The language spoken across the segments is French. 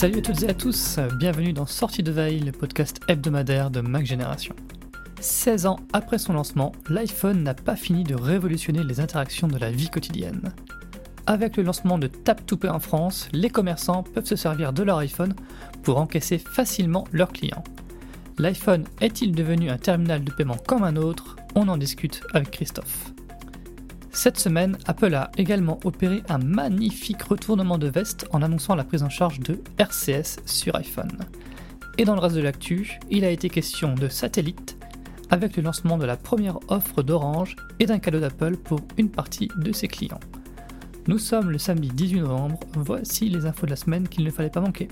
Salut à toutes et à tous, bienvenue dans Sortie de Veille, le podcast hebdomadaire de Mac Génération. 16 ans après son lancement, l'iPhone n'a pas fini de révolutionner les interactions de la vie quotidienne. Avec le lancement de Tap to Pay en France, les commerçants peuvent se servir de leur iPhone pour encaisser facilement leurs clients. L'iPhone est-il devenu un terminal de paiement comme un autre? On en discute avec Christophe. Cette semaine, Apple a également opéré un magnifique retournement de veste en annonçant la prise en charge de RCS sur iPhone. Et dans le reste de l'actu, il a été question de satellite avec le lancement de la première offre d'Orange et d'un cadeau d'Apple pour une partie de ses clients. Nous sommes le samedi 18 novembre, voici les infos de la semaine qu'il ne fallait pas manquer.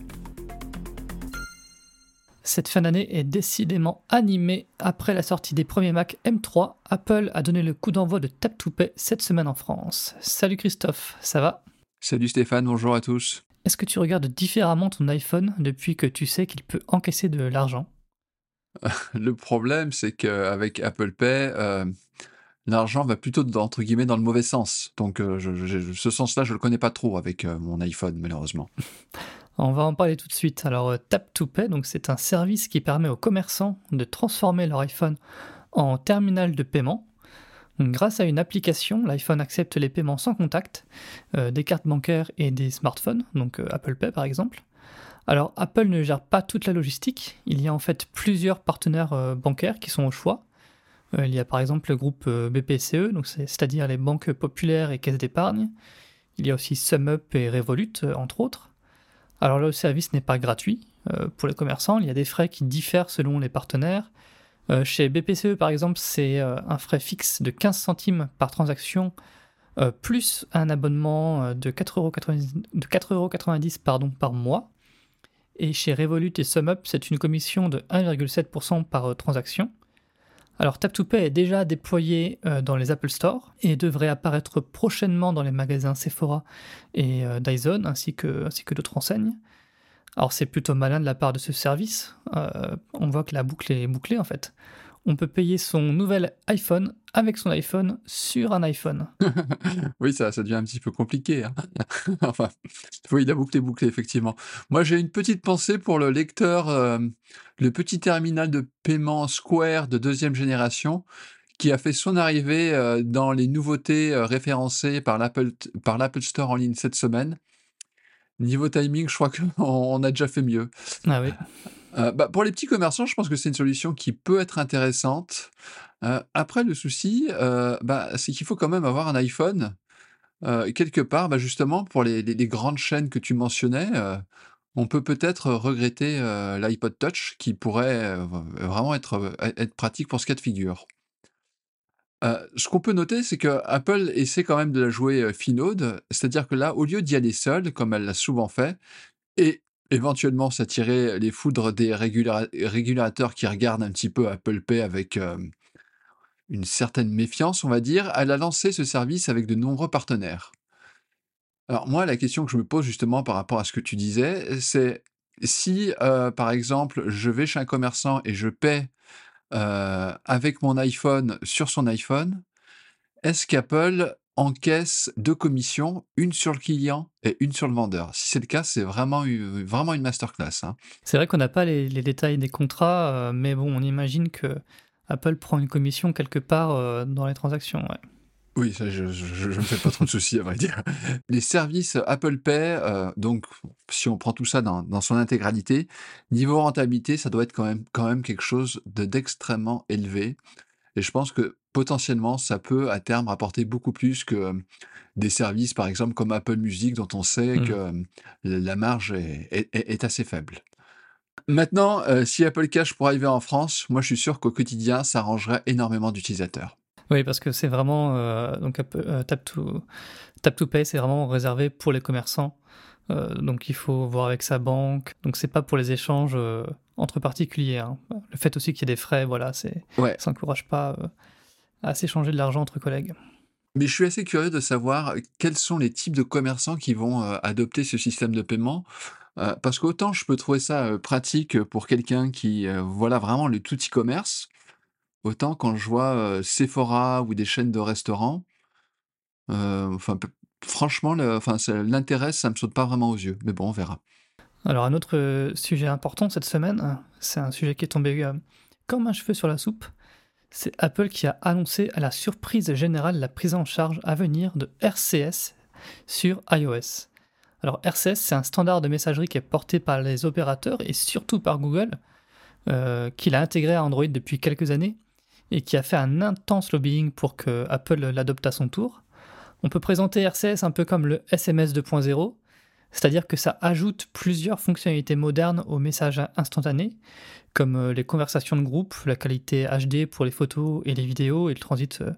Cette fin d'année est décidément animée. Après la sortie des premiers Mac M3, Apple a donné le coup d'envoi de Tap to Pay cette semaine en France. Salut Christophe, ça va? Salut Stéphane, bonjour à tous. Est-ce que tu regardes différemment ton iPhone depuis que tu sais qu'il peut encaisser de l'argent? Le problème, c'est qu'avec Apple Pay, euh, l'argent va plutôt entre guillemets dans le mauvais sens. Donc euh, ce sens-là, je le connais pas trop avec euh, mon iPhone, malheureusement. On va en parler tout de suite. Alors, euh, Tap to Pay, donc c'est un service qui permet aux commerçants de transformer leur iPhone en terminal de paiement. grâce à une application, l'iPhone accepte les paiements sans contact, euh, des cartes bancaires et des smartphones, donc euh, Apple Pay par exemple. Alors, Apple ne gère pas toute la logistique. Il y a en fait plusieurs partenaires bancaires qui sont au choix. il y a par exemple le groupe BPCE, donc c'est-à-dire les banques populaires et caisses d'épargne. Il y a aussi SumUp et Revolut, entre autres. Alors le service n'est pas gratuit euh, pour les commerçants, il y a des frais qui diffèrent selon les partenaires. Euh, chez BPCE, par exemple, c'est euh, un frais fixe de 15 centimes par transaction, plus un abonnement de 4,90€ pardon, par mois. Et chez Revolut et SumUp, c'est une commission de 1,7% par transaction. Alors Tap2Pay est déjà déployé dans les Apple Store et devrait apparaître prochainement dans les magasins Sephora et Dyson ainsi que, d'autres enseignes. Alors c'est plutôt malin de la part de ce service. on voit que la boucle est bouclée en fait on peut payer son nouvel iPhone avec son iPhone sur un iPhone. oui, ça, ça devient un petit peu compliqué. Hein. enfin, oui, la boucle est bouclée, effectivement. Moi, j'ai une petite pensée pour le lecteur, euh, le petit terminal de paiement Square de deuxième génération qui a fait son arrivée euh, dans les nouveautés euh, référencées par l'Apple, par l'Apple Store en ligne cette semaine. Niveau timing, je crois qu'on a déjà fait mieux. Ah oui. Euh, bah, pour les petits commerçants, je pense que c'est une solution qui peut être intéressante. Euh, après, le souci, euh, bah, c'est qu'il faut quand même avoir un iPhone. quelque part, bah, justement, pour les, grandes chaînes que tu mentionnais, on peut peut-être regretter l'iPod Touch qui pourrait vraiment être, être pratique pour ce cas de figure. ce qu'on peut noter, c'est que Apple essaie quand même de la jouer finaude, c'est-à-dire que là, au lieu d'y aller seul, comme elle l'a souvent fait, et éventuellement s'attirer les foudres des régulateurs qui regardent un petit peu Apple Pay avec une certaine méfiance, on va dire, elle a lancé ce service avec de nombreux partenaires. Alors moi, la question que je me pose justement par rapport à ce que tu disais, c'est si, par exemple, je vais chez un commerçant et je paie avec mon iPhone sur son iPhone, est-ce qu'Apple encaisse deux commissions, une sur le client et une sur le vendeur. Si c'est le cas, c'est vraiment, vraiment une masterclass. Hein. C'est vrai qu'on n'a pas les, détails des contrats, euh, mais bon, on imagine que Apple prend une commission quelque part euh, dans les transactions. Oui, ça, je ne me fais pas trop de soucis, à vrai dire. Les services Apple Pay, euh, donc si on prend tout ça dans, dans, son intégralité, niveau rentabilité, ça doit être quand même, quand même quelque chose d'extrêmement élevé. Et je pense que potentiellement, ça peut à terme rapporter beaucoup plus que des services, par exemple, comme Apple Music, dont on sait mmh. que la marge est, assez faible. Maintenant, si Apple Cash pourrait arriver en France, moi je suis sûr qu'au quotidien, ça arrangerait énormément d'utilisateurs. Oui, parce que c'est vraiment donc Tap to Tap to Pay, c'est vraiment réservé pour les commerçants. donc il faut voir avec sa banque. Donc c'est pas pour les échanges entre particuliers. Hein. Le fait aussi qu'il y ait des frais, voilà, c'est ça n'encourage pas à s'échanger de l'argent entre collègues. Mais je suis assez curieux de savoir quels sont les types de commerçants qui vont adopter ce système de paiement. parce qu'autant je peux trouver ça pratique pour quelqu'un qui, voilà vraiment le tout e-commerce, autant quand je vois Sephora ou des chaînes de restaurants, enfin, franchement, l'intérêt, ça me saute pas vraiment aux yeux. Mais bon, on verra. Alors un autre euh, sujet important cette semaine, c'est un sujet qui est tombé euh, comme un cheveu sur la soupe, c'est Apple qui a annoncé à la surprise générale la prise en charge à venir de RCS sur iOS. Alors RCS, c'est un standard de messagerie qui est porté par les opérateurs et surtout par Google, euh, qu'il a intégré à Android depuis quelques années et qui a fait un intense lobbying pour que Apple l'adopte à son tour. On peut présenter RCS un peu comme le SMS 2.0, c'est-à-dire que ça ajoute plusieurs fonctionnalités modernes aux messages instantanés, comme euh, les conversations de groupe, la qualité HD pour les photos et les vidéos et le transit euh,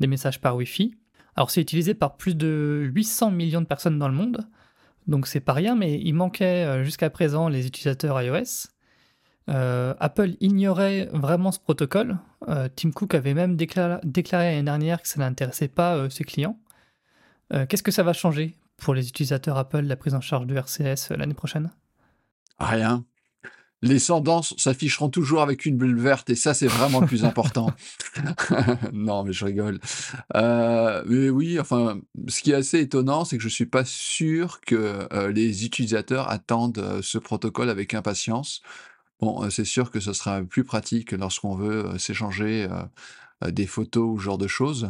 des messages par Wi-Fi. Alors c'est utilisé par plus de 800 millions de personnes dans le monde, donc c'est pas rien, mais il manquait euh, jusqu'à présent les utilisateurs iOS. Apple ignorait vraiment ce protocole. Tim Cook avait même déclaré, l'année dernière que ça n'intéressait pas ses clients. Qu'est-ce que ça va changer pour les utilisateurs Apple la prise en charge de RCS l'année prochaine? Rien. Les tendances s'afficheront toujours avec une bulle verte et ça, c'est vraiment le plus important. non, mais je rigole. Euh, mais oui, enfin, ce qui est assez étonnant, c'est que je suis pas sûr que euh, les utilisateurs attendent euh, ce protocole avec impatience. Bon, c'est sûr que ce sera plus pratique lorsqu'on veut s'échanger des photos ou ce genre de choses.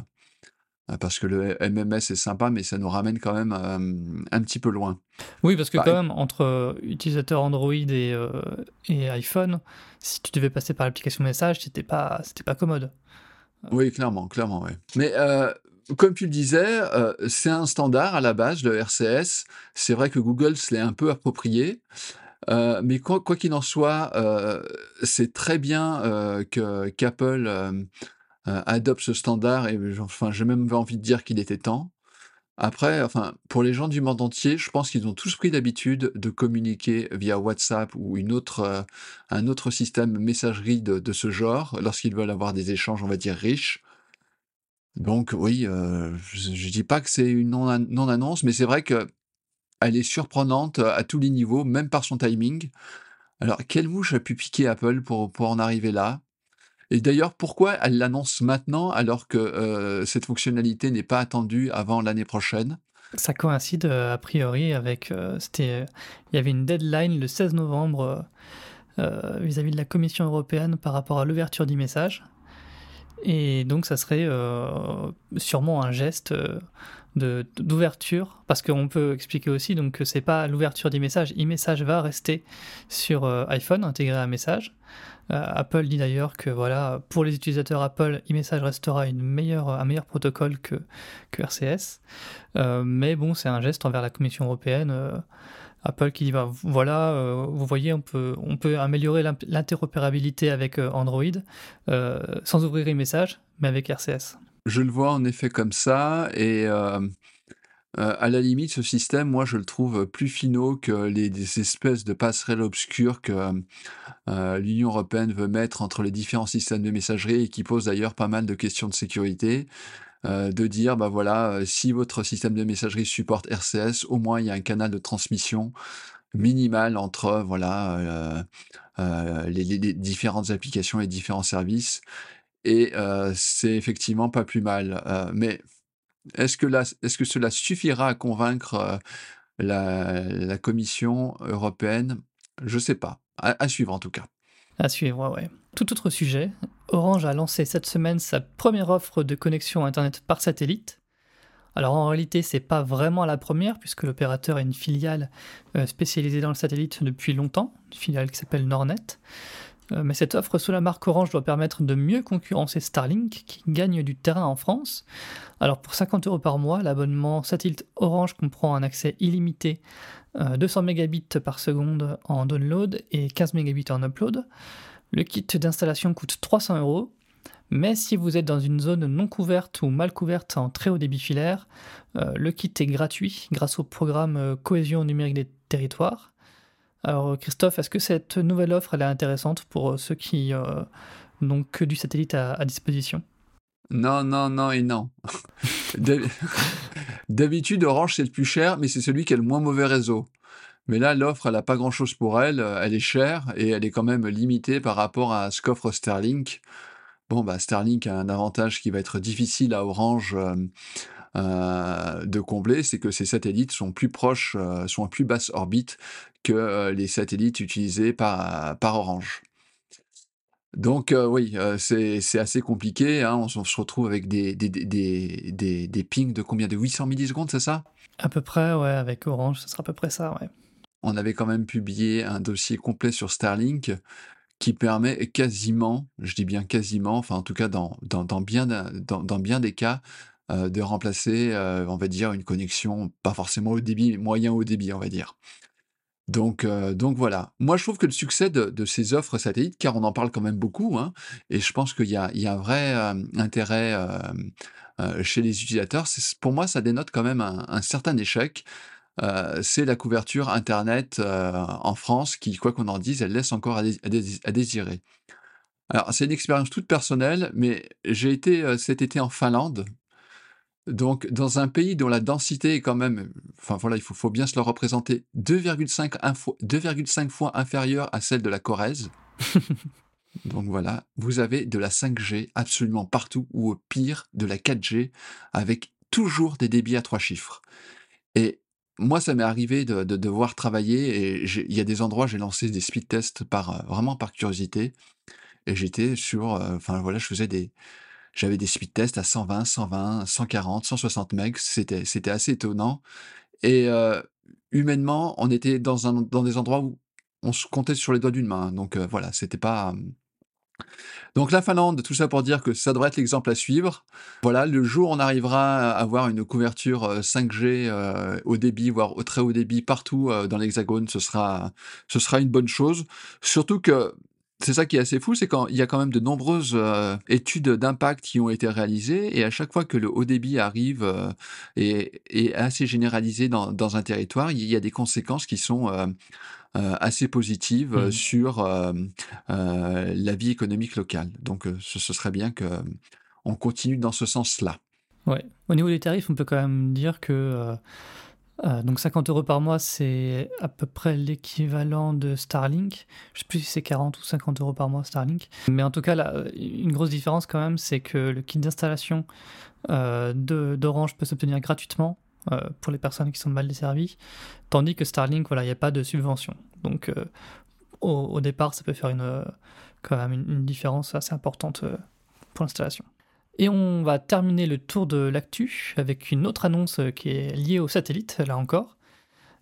Euh, parce que le MMS est sympa, mais ça nous ramène quand même euh, un petit peu loin. Oui, parce que quand même, entre euh, utilisateurs Android et, et, iPhone, si tu devais passer par l'application message, c'était pas, c'était pas commode. Oui, clairement, clairement, oui. Mais comme tu le disais, c'est un standard à la base, le RCS. C'est vrai que Google se l'est un peu approprié. mais quoi qu'il en soit, c'est très bien que qu'Apple euh, adopte ce standard et enfin, j'ai même envie de dire qu'il était temps. Après, enfin, pour les gens du monde entier, je pense qu'ils ont tous pris l'habitude de communiquer via WhatsApp ou une autre, euh, un autre système messagerie de, ce genre lorsqu'ils veulent avoir des échanges, on va dire, riches. Donc oui, euh, je ne dis pas que c'est une non-annonce, mais c'est vrai que elle est surprenante à tous les niveaux, même par son timing. Alors, quelle mouche a pu piquer Apple pour, pour en arriver là? Et d'ailleurs, pourquoi elle l'annonce maintenant alors que euh, cette fonctionnalité n'est pas attendue avant l'année prochaine? Ça coïncide euh, a priori avec. Euh, c'était, il y avait une deadline le 16 novembre vis-à-vis de la Commission européenne par rapport à l'ouverture du message. Et donc, ça serait sûrement un geste de, d'ouverture, parce qu'on peut expliquer aussi donc que c'est pas l'ouverture d'e-message. e-message va rester sur iPhone intégré à message. Euh, Apple dit d'ailleurs que voilà, pour les utilisateurs Apple, e-message restera un meilleur protocole que, que RCS. Euh, mais bon, c'est un geste envers la Commission européenne. Euh, Apple qui dit bah, voilà, vous voyez, on peut, améliorer l'interopérabilité avec Android sans ouvrir e-message, mais avec RCS. Je le vois en effet comme ça, et euh, à la limite, ce système, moi, je le trouve plus finaux que les espèces de passerelles obscures que euh, l'Union européenne veut mettre entre les différents systèmes de messagerie et qui posent d'ailleurs pas mal de questions de sécurité. Euh, de dire, bah voilà, si votre système de messagerie supporte RCS, au moins il y a un canal de transmission minimal entre voilà les, les, différentes applications et différents services. Et c'est effectivement pas plus mal. mais est-ce que, est que cela suffira à convaincre euh, la, Commission européenne? Je sais pas. À, suivre en tout cas. À suivre, ouais. Tout autre sujet, Orange a lancé cette semaine sa première offre de connexion Internet par satellite. Alors en réalité, c'est pas vraiment la première, puisque l'opérateur est une filiale euh, spécialisée dans le satellite depuis longtemps, une filiale qui s'appelle Nornet. Euh, mais cette offre sous la marque Orange doit permettre de mieux concurrencer Starlink, qui gagne du terrain en France. Alors pour 50 euros par mois, l'abonnement satellite Orange comprend un accès illimité 200 euh, mégabits par seconde en download et 15 mégabits en upload. Le kit d'installation coûte 300 euros, mais si vous êtes dans une zone non couverte ou mal couverte en très haut débit filaire, euh, le kit est gratuit grâce au programme Cohésion numérique des territoires. Alors Christophe, est-ce que cette nouvelle offre elle est intéressante pour euh, ceux qui euh, n'ont que du satellite à, disposition? Non, non, non et non. D'habitude, Orange c'est le plus cher, mais c'est celui qui a le moins mauvais réseau. Mais là, l'offre, elle n'a pas grand-chose pour elle. Elle est chère et elle est quand même limitée par rapport à ce qu'offre Starlink. Bon, bah, Starlink a un avantage qui va être difficile à Orange euh, euh, de combler, c'est que ces satellites sont plus proches, euh, sont à plus basse orbite que les satellites utilisés par, par Orange. Donc oui, c'est assez compliqué, hein. On se retrouve avec des des des des pings de combien? De 800 millisecondes, c'est ça? À peu près, ouais, avec Orange, ce sera à peu près ça, ouais. On avait quand même publié un dossier complet sur Starlink qui permet quasiment, je dis bien quasiment, enfin en tout cas dans dans dans bien dans bien des cas, de remplacer, on va dire une connexion pas forcément haut débit, moyen haut débit, on va dire. Donc, euh, donc voilà. Moi, je trouve que le succès de, ces offres satellites, car on en parle quand même beaucoup, hein, et je pense qu'il y a, un vrai euh, intérêt euh, chez les utilisateurs, pour moi, ça dénote quand même un, certain échec. c'est la couverture Internet en France qui, quoi qu'on en dise, elle laisse encore à désirer. Alors, c'est une expérience toute personnelle, mais j'ai été cet été en Finlande donc, dans un pays dont la densité est quand même, enfin voilà, il faut, bien se le représenter, 2,5 fois inférieure à celle de la Corrèze. Donc voilà, vous avez de la 5G absolument partout, ou au pire, de la 4G, avec toujours des débits à trois chiffres. Et moi, ça m'est arrivé de, devoir travailler, et il y a des endroits, j'ai lancé des speed tests par, vraiment par curiosité, et j'étais sur, euh, enfin voilà, je faisais des, j'avais des speed tests à 120, 120, 140, 160 megs. C'était, assez étonnant. Et euh, humainement, on était dans, des endroits où on se comptait sur les doigts d'une main. Donc euh, voilà, c'était pas. Donc la Finlande, tout ça pour dire que ça devrait être l'exemple à suivre. Voilà, le jour où on arrivera à avoir une couverture 5G euh, au débit, voire au très haut débit partout dans l'Hexagone, ce sera une bonne chose. Surtout que c'est ça qui est assez fou, c'est qu'il y a quand même de nombreuses euh, études d'impact qui ont été réalisées, et à chaque fois que le haut débit arrive euh, et est assez généralisé dans, un territoire, il y a des conséquences qui sont euh, assez positives mmh. sur la vie économique locale. Donc ce, serait bien que on continue dans ce sens-là. Ouais. Au niveau des tarifs, on peut quand même dire que euh, donc 50 euros par mois, c'est à peu près l'équivalent de Starlink. Je sais plus si c'est 40 ou 50 euros par mois Starlink. Mais en tout cas, là, une grosse différence quand même, c'est que le kit d'installation euh, d'Orange peut s'obtenir gratuitement euh, pour les personnes qui sont mal desservies, tandis que Starlink, voilà, il n'y a pas de subvention. Donc euh, au, départ, ça peut faire une, quand même une différence assez importante pour l'installation. Et on va terminer le tour de l'actu avec une autre annonce qui est liée au satellite, là encore.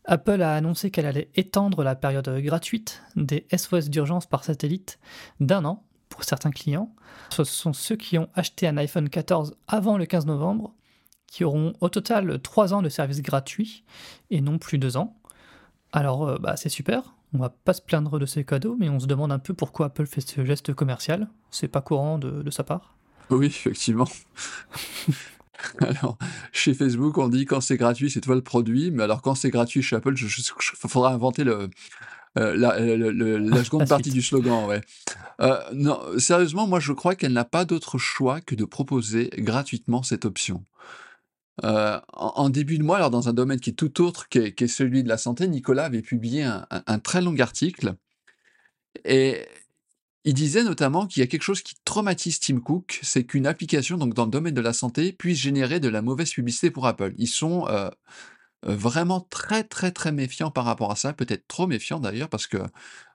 Apple a annoncé qu'elle allait étendre la période gratuite des SOS d'urgence par satellite d'un an pour certains clients. Ce sont ceux qui ont acheté un iPhone 14 avant le 15 novembre qui auront au total 3 ans de service gratuit et non plus 2 ans. Alors euh, bah, c'est super, on va pas se plaindre de ces cadeaux, mais on se demande un peu pourquoi Apple fait ce geste commercial. C'est pas courant de sa part. Oui, effectivement. Alors, chez Facebook, on dit quand c'est gratuit, c'est toi le produit, mais alors quand c'est gratuit chez Apple, il faudra inventer le, euh, la, seconde partie du slogan, ouais. Euh, non, sérieusement, moi je crois qu'elle n'a pas d'autre choix que de proposer gratuitement cette option. Euh, en, début de mois, alors dans un domaine qui est tout autre qui celui de la santé, Nicolas avait publié un, un très long article et il disait notamment qu'il y a quelque chose qui traumatise Tim Cook, c'est qu'une application donc dans le domaine de la santé puisse générer de la mauvaise publicité pour Apple. Ils sont euh, euh, vraiment très très très méfiants par rapport à ça, peut-être trop méfiants d'ailleurs parce que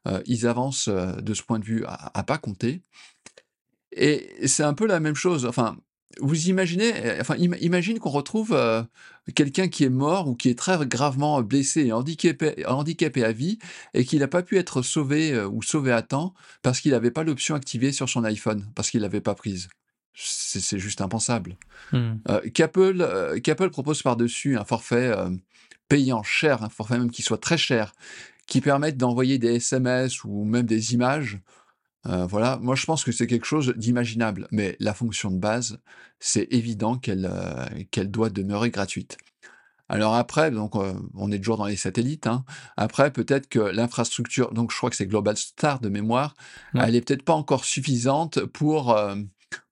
euh, ils avancent de ce point de vue à, à pas compter. Et c'est un peu la même chose. Enfin, vous imaginez, euh, enfin, imagine qu'on retrouve euh, quelqu'un qui est mort ou qui est très gravement blessé et handicapé, handicapé à vie et qu'il n'a pas pu être sauvé euh, ou sauvé à temps parce qu'il n'avait pas l'option activée sur son iPhone, parce qu'il l'avait pas prise. C'est juste impensable. Mmh. Qu'Apple propose par-dessus un forfait payant cher, un forfait même qui soit très cher, qui permette d'envoyer des SMS ou même des images euh, voilà, moi je pense que c'est quelque chose d'imaginable, mais la fonction de base, c'est évident qu'elle euh, qu'elle doit demeurer gratuite. Alors après, donc euh, on est toujours dans les satellites. Hein. Après, peut-être que l'infrastructure, donc je crois que c'est Global Star de mémoire, elle est peut-être pas encore suffisante pour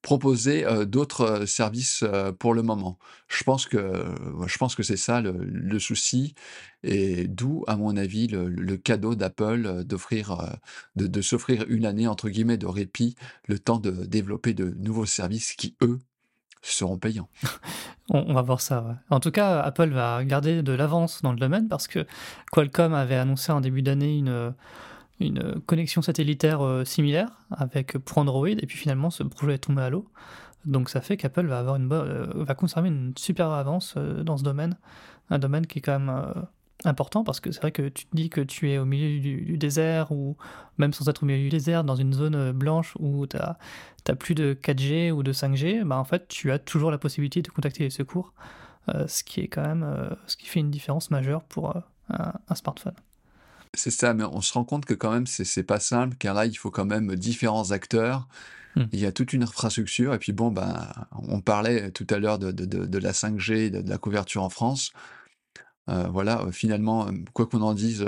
proposer d'autres services pour le moment. Je pense que, je pense que c'est ça le, souci, et d'où, à mon avis, le, cadeau d'Apple d'offrir, de, s'offrir une année entre guillemets de répit, le temps de développer de nouveaux services qui, eux, seront payants. On, va voir ça. En tout cas, Apple va garder de l'avance dans le domaine parce que Qualcomm avait annoncé en début d'année une, une connexion satellitaire euh, similaire avec pour Android et puis finalement ce projet est tombé à l'eau. Donc ça fait qu'Apple va avoir une euh, va conserver une super avance euh, dans ce domaine, un domaine qui est quand même important parce que c'est vrai que tu te dis que tu es au milieu du, désert ou même sans être au milieu du désert dans une zone blanche où tu as, plus de 4G ou de 5G, bah en fait tu as toujours la possibilité de contacter les secours, ce qui est quand même ce qui fait une différence majeure pour un smartphone. C'est ça, mais on se rend compte que quand même, c'est pas simple, car là, il faut quand même différents acteurs. Hmm. Il y a toute une infrastructure. Et puis bon, ben, on parlait tout à l'heure de, de, la 5G, de, la couverture en France. Euh, voilà, euh, finalement, euh, quoi qu'on en dise,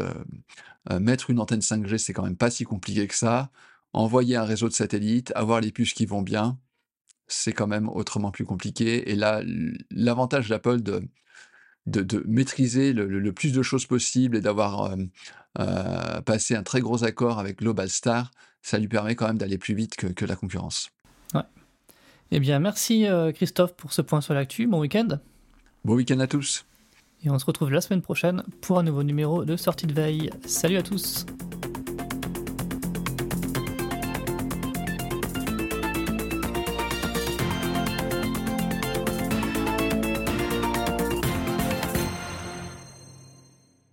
mettre une antenne 5G, c'est quand même pas si compliqué que ça. Envoyer un réseau de satellites, avoir les puces qui vont bien, c'est quand même autrement plus compliqué. Et là, l'avantage d'Apple de, de, maîtriser le, plus de choses possible et d'avoir euh, euh, passé un très gros accord avec Global Star, ça lui permet quand même d'aller plus vite que, la concurrence. Ouais. Eh bien, merci euh, Christophe pour ce point sur l'actu. Bon week-end. Bon week-end à tous. Et on se retrouve la semaine prochaine pour un nouveau numéro de Sortie de veille. Salut à tous.